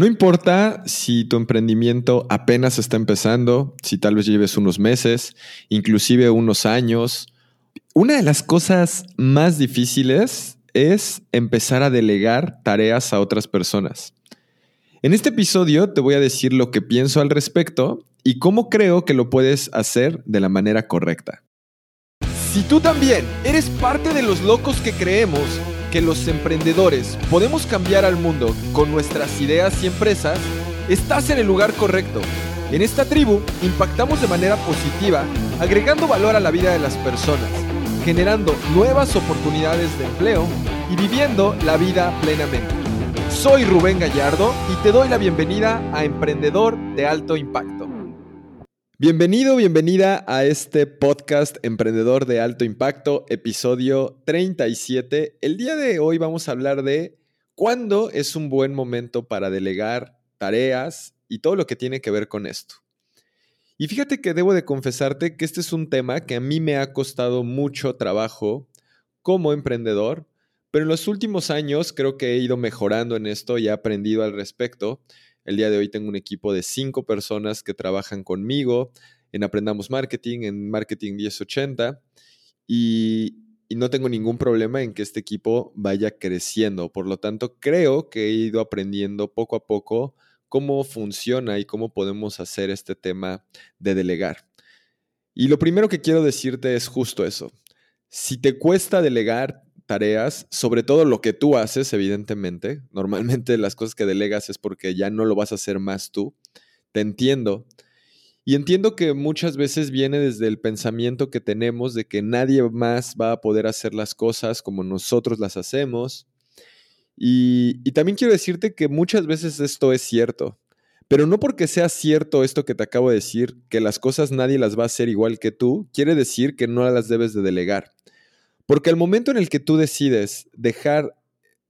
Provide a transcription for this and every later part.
No importa si tu emprendimiento apenas está empezando, si tal vez lleves unos meses, inclusive unos años. Una de las cosas más difíciles es empezar a delegar tareas a otras personas. En este episodio te voy a decir lo que pienso al respecto y cómo creo que lo puedes hacer de la manera correcta. Si tú también eres parte de los locos que creemos que los emprendedores podemos cambiar al mundo con nuestras ideas y empresas, estás en el lugar correcto. En esta tribu impactamos de manera positiva, agregando valor a la vida de las personas, generando nuevas oportunidades de empleo y viviendo la vida plenamente. Soy Rubén Gallardo y te doy la bienvenida a Emprendedor de Alto Impacto. Bienvenido, bienvenida a este podcast Emprendedor de Alto Impacto, episodio 37. El día de hoy vamos a hablar de cuándo es un buen momento para delegar tareas y todo lo que tiene que ver con esto. Y fíjate que debo de confesarte que este es un tema que a mí me ha costado mucho trabajo como emprendedor, pero en los últimos años creo que he ido mejorando en esto y he aprendido al respecto. El día de hoy tengo un equipo de cinco personas que trabajan conmigo en Aprendamos Marketing, en Marketing 1080, y, y no tengo ningún problema en que este equipo vaya creciendo. Por lo tanto, creo que he ido aprendiendo poco a poco cómo funciona y cómo podemos hacer este tema de delegar. Y lo primero que quiero decirte es justo eso. Si te cuesta delegar, tareas, sobre todo lo que tú haces, evidentemente. Normalmente las cosas que delegas es porque ya no lo vas a hacer más tú. Te entiendo. Y entiendo que muchas veces viene desde el pensamiento que tenemos de que nadie más va a poder hacer las cosas como nosotros las hacemos. Y, y también quiero decirte que muchas veces esto es cierto. Pero no porque sea cierto esto que te acabo de decir, que las cosas nadie las va a hacer igual que tú, quiere decir que no las debes de delegar. Porque al momento en el que tú decides dejar,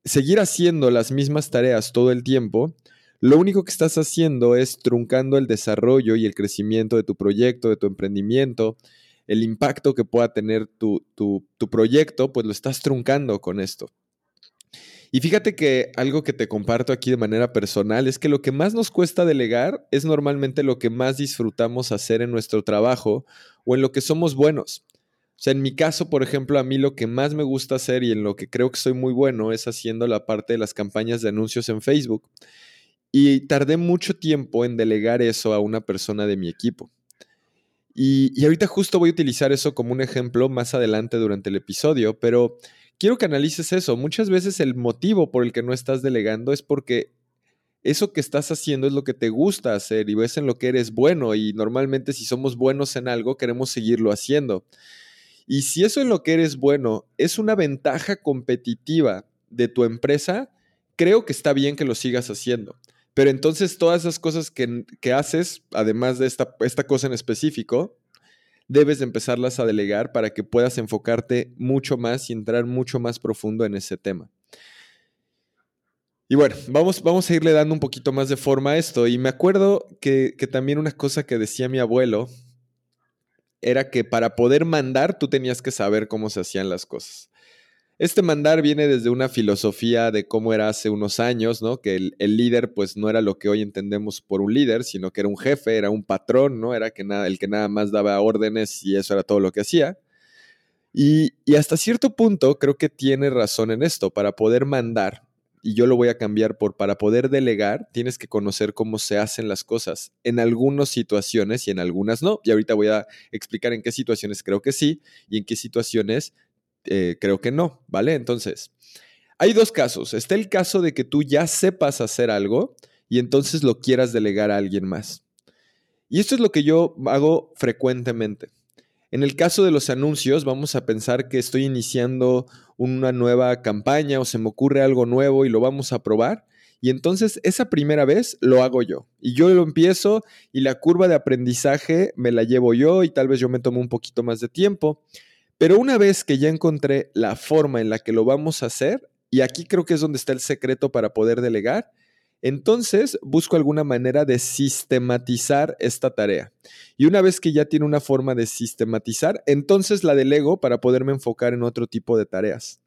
seguir haciendo las mismas tareas todo el tiempo, lo único que estás haciendo es truncando el desarrollo y el crecimiento de tu proyecto, de tu emprendimiento, el impacto que pueda tener tu, tu, tu proyecto, pues lo estás truncando con esto. Y fíjate que algo que te comparto aquí de manera personal es que lo que más nos cuesta delegar es normalmente lo que más disfrutamos hacer en nuestro trabajo o en lo que somos buenos. O sea, en mi caso, por ejemplo, a mí lo que más me gusta hacer y en lo que creo que soy muy bueno es haciendo la parte de las campañas de anuncios en Facebook. Y tardé mucho tiempo en delegar eso a una persona de mi equipo. Y, y, ahorita justo voy a utilizar eso como un ejemplo más adelante durante el episodio, pero quiero que analices eso. Muchas veces el motivo por el que no estás delegando es porque eso que estás haciendo es lo que te gusta hacer y ves en lo que eres bueno y normalmente si somos buenos en algo queremos seguirlo haciendo. Y si eso en lo que eres bueno es una ventaja competitiva de tu empresa, creo que está bien que lo sigas haciendo. Pero entonces todas esas cosas que, haces, además de esta, esta cosa en específico, debes de empezarlas a delegar para que puedas enfocarte mucho más y entrar mucho más profundo en ese tema. Y bueno, vamos, vamos a irle dando un poquito más de forma a esto. Y me acuerdo que, que también una cosa que decía mi abuelo, era que para poder mandar tú tenías que saber cómo se hacían las cosas. Este mandar viene desde una filosofía de cómo era hace unos años, ¿no? Que el, líder pues no era lo que hoy entendemos por un líder, sino que era un jefe, era un patrón, ¿no? Era que nada, el que nada más daba órdenes y eso era todo lo que hacía. Y, y hasta cierto punto creo que tiene razón en esto. Para poder mandar, y yo lo voy a cambiar por para poder delegar, tienes que conocer cómo se hacen las cosas. En algunas situaciones y en algunas no. Y ahorita voy a explicar en qué situaciones creo que sí y en qué situaciones eh, creo que no, ¿vale? Entonces, hay dos casos. Está el caso de que tú ya sepas hacer algo y entonces lo quieras delegar a alguien más. Y esto es lo que yo hago frecuentemente. En el caso de los anuncios, vamos a pensar que estoy iniciando una nueva campaña o se me ocurre algo nuevo y lo vamos a probar. Y entonces esa primera vez lo hago yo. Y yo lo empiezo y la curva de aprendizaje me la llevo yo y tal vez yo me tomo un poquito más de tiempo. Pero una vez que ya encontré la forma en la que lo vamos a hacer, y aquí creo que es donde está el secreto para poder delegar, entonces busco alguna manera de sistematizar esta tarea. Y una vez que ya tiene una forma de sistematizar, entonces la delego para poderme enfocar en otro tipo de tareas.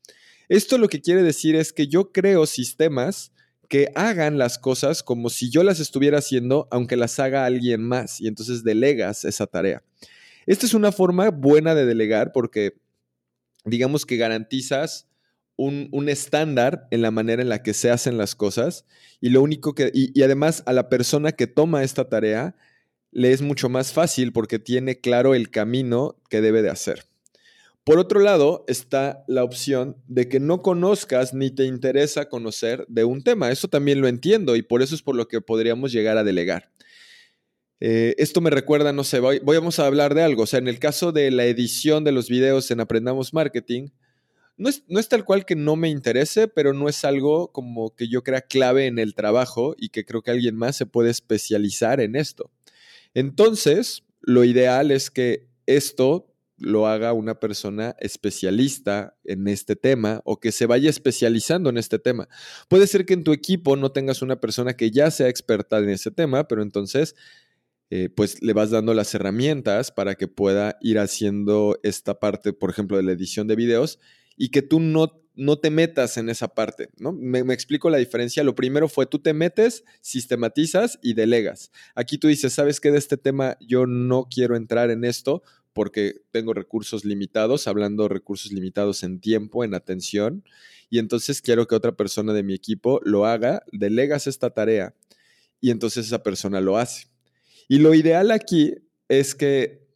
Esto lo que quiere decir es que yo creo sistemas que hagan las cosas como si yo las estuviera haciendo, aunque las haga alguien más, y entonces delegas esa tarea. Esta es una forma buena de delegar porque digamos que garantizas un, estándar en la manera en la que se hacen las cosas y lo único que, y, además a la persona que toma esta tarea le es mucho más fácil porque tiene claro el camino que debe de hacer. Por otro lado, está la opción de que no conozcas ni te interesa conocer de un tema. Eso también lo entiendo y por eso es por lo que podríamos llegar a delegar. Eh, esto me recuerda, no sé, voy, a hablar de algo. O sea, en el caso de la edición de los videos en Aprendamos Marketing, no es, no es, tal cual que no me interese, pero no es algo como que yo crea clave en el trabajo y que creo que alguien más se puede especializar en esto. Entonces, lo ideal es que esto lo haga una persona especialista en este tema o que se vaya especializando en este tema. Puede ser que en tu equipo no tengas una persona que ya sea experta en ese tema, pero entonces eh, pues le vas dando las herramientas para que pueda ir haciendo esta parte, por ejemplo, de la edición de videos y que tú no, no te metas en esa parte, ¿no? Me, explico la diferencia. Lo primero fue tú te metes, sistematizas y delegas. Aquí tú dices, ¿sabes qué? De este tema yo no quiero entrar en esto porque tengo recursos limitados, hablando recursos limitados en tiempo, en atención, y entonces quiero que otra persona de mi equipo lo haga, delegas esta tarea y entonces esa persona lo hace. Y lo ideal aquí es que,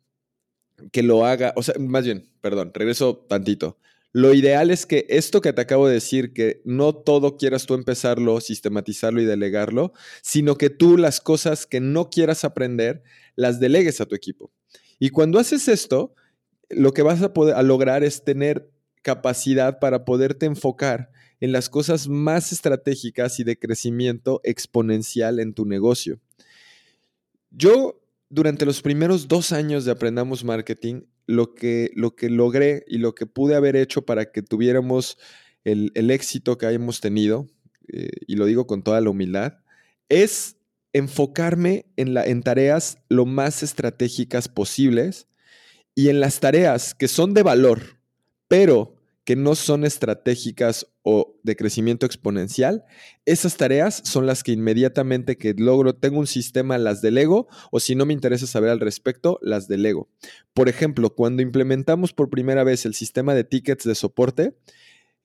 que lo haga, o sea, más bien, perdón, regreso tantito. Lo ideal es que esto que te acabo de decir, que no todo quieras tú empezarlo, sistematizarlo y delegarlo, sino que tú las cosas que no quieras aprender, las delegues a tu equipo. Y cuando haces esto, lo que vas a, poder, a lograr es tener capacidad para poderte enfocar en las cosas más estratégicas y de crecimiento exponencial en tu negocio. Yo, durante los primeros dos años de Aprendamos Marketing, lo que, lo que logré y lo que pude haber hecho para que tuviéramos el, éxito que hayamos tenido, eh, y lo digo con toda la humildad, es enfocarme en, la, en tareas lo más estratégicas posibles y en las tareas que son de valor, pero que no son estratégicas o de crecimiento exponencial, esas tareas son las que inmediatamente que logro, tengo un sistema, las delego, o si no me interesa saber al respecto, las delego. Por ejemplo, cuando implementamos por primera vez el sistema de tickets de soporte,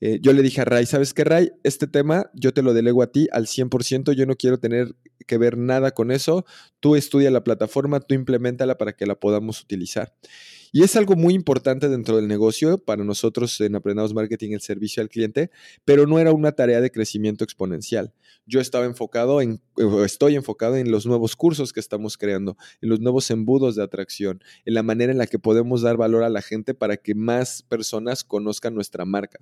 eh, yo le dije a Ray, ¿sabes qué, Ray? Este tema yo te lo delego a ti al 100%, yo no quiero tener que ver nada con eso, tú estudia la plataforma, tú implementala para que la podamos utilizar. Y es algo muy importante dentro del negocio para nosotros en Aprendamos Marketing, el servicio al cliente, pero no era una tarea de crecimiento exponencial. Yo estaba enfocado en, estoy enfocado en los nuevos cursos que estamos creando, en los nuevos embudos de atracción, en la manera en la que podemos dar valor a la gente para que más personas conozcan nuestra marca.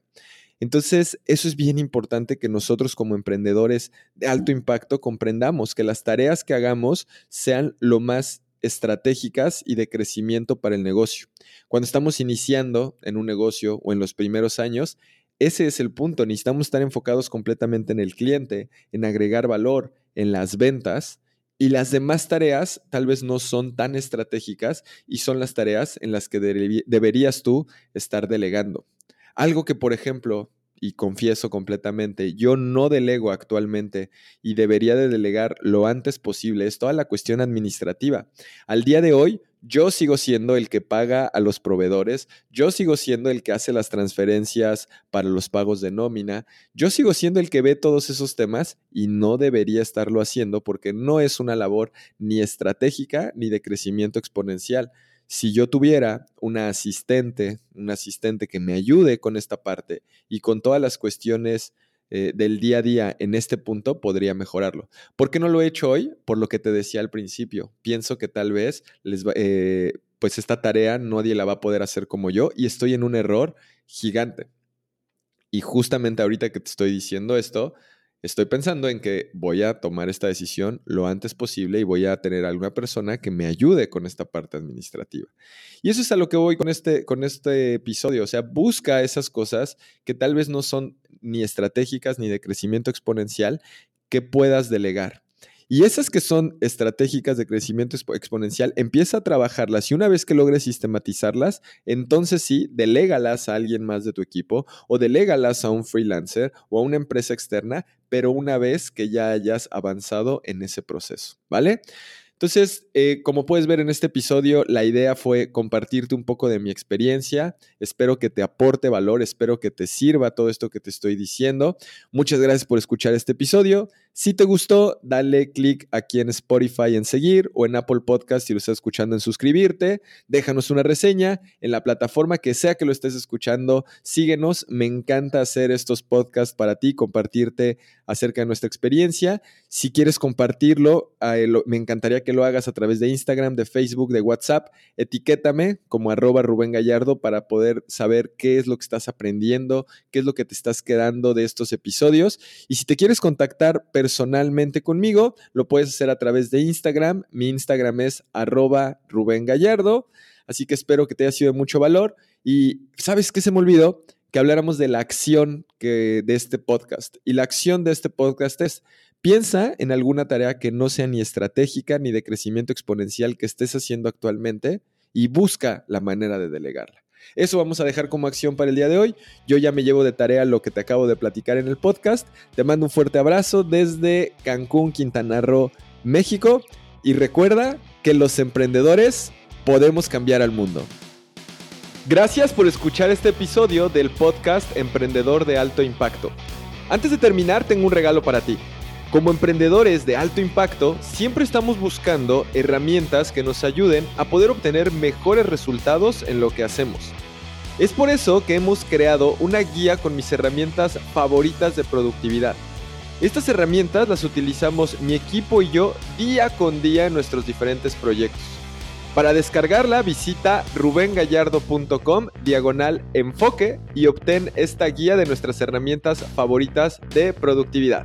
Entonces, eso es bien importante que nosotros como emprendedores de alto impacto comprendamos que las tareas que hagamos sean lo más estratégicas y de crecimiento para el negocio. Cuando estamos iniciando en un negocio o en los primeros años, ese es el punto. Necesitamos estar enfocados completamente en el cliente, en agregar valor, en las ventas. Y las demás tareas tal vez no son tan estratégicas y son las tareas en las que deberías tú estar delegando. Algo que, por ejemplo, y confieso completamente, yo no delego actualmente y debería de delegar lo antes posible. Es toda la cuestión administrativa. Al día de hoy, yo sigo siendo el que paga a los proveedores, yo sigo siendo el que hace las transferencias para los pagos de nómina, yo sigo siendo el que ve todos esos temas y no debería estarlo haciendo porque no es una labor ni estratégica ni de crecimiento exponencial si yo tuviera una asistente, un asistente que me ayude con esta parte y con todas las cuestiones eh, del día a día en este punto, podría mejorarlo. ¿Por qué no lo he hecho hoy? Por lo que te decía al principio. Pienso que tal vez les eh, pues esta tarea nadie la va a poder hacer como yo y estoy en un error gigante. Y justamente ahorita que te estoy diciendo esto, Estoy pensando en que voy a tomar esta decisión lo antes posible y voy a tener alguna persona que me ayude con esta parte administrativa. Y eso es a lo que voy con este, con este episodio. O sea, busca esas cosas que tal vez no son ni estratégicas ni de crecimiento exponencial que puedas delegar. Y esas que son estratégicas de crecimiento exponencial, empieza a trabajarlas y una vez que logres sistematizarlas, entonces sí, delégalas a alguien más de tu equipo o delégalas a un freelancer o a una empresa externa, pero una vez que ya hayas avanzado en ese proceso, ¿vale? Entonces, eh, como puedes ver en este episodio, la idea fue compartirte un poco de mi experiencia. Espero que te aporte valor, espero que te sirva todo esto que te estoy diciendo. Muchas gracias por escuchar este episodio. Si te gustó, dale click aquí en Spotify en seguir o en Apple Podcast si lo estás escuchando en suscribirte. Déjanos una reseña en la plataforma que sea que lo estés escuchando. Síguenos. Me encanta hacer estos podcasts para ti, compartirte acerca de nuestra experiencia. Si quieres compartirlo, me encantaría que lo hagas a través de Instagram, de Facebook, de WhatsApp. Etiquétame como arroba Rubén Gallardo para poder saber qué es lo que estás aprendiendo, qué es lo que te estás quedando de estos episodios. Y si te quieres contactar personalmente conmigo, lo puedes hacer a través de Instagram. Mi Instagram es arroba Rubén Gallardo. Así que espero que te haya sido de mucho valor. Y ¿sabes qué se me olvidó? Que habláramos de la acción que, de este podcast. Y la acción de este podcast es, piensa en alguna tarea que no sea ni estratégica ni de crecimiento exponencial que estés haciendo actualmente y busca la manera de delegarla. Eso vamos a dejar como acción para el día de hoy. Yo ya me llevo de tarea lo que te acabo de platicar en el podcast. Te mando un fuerte abrazo desde Cancún, Quintana Roo, México. Y recuerda que los emprendedores podemos cambiar al mundo. Gracias por escuchar este episodio del podcast Emprendedor de Alto Impacto. Antes de terminar, tengo un regalo para ti. Como emprendedores de alto impacto, siempre estamos buscando herramientas que nos ayuden a poder obtener mejores resultados en lo que hacemos. Es por eso que hemos creado una guía con mis herramientas favoritas de productividad. Estas herramientas las utilizamos mi equipo y yo día con día en nuestros diferentes proyectos. Para descargarla visita rubengallardo.com diagonal enfoque y obtén esta guía de nuestras herramientas favoritas de productividad.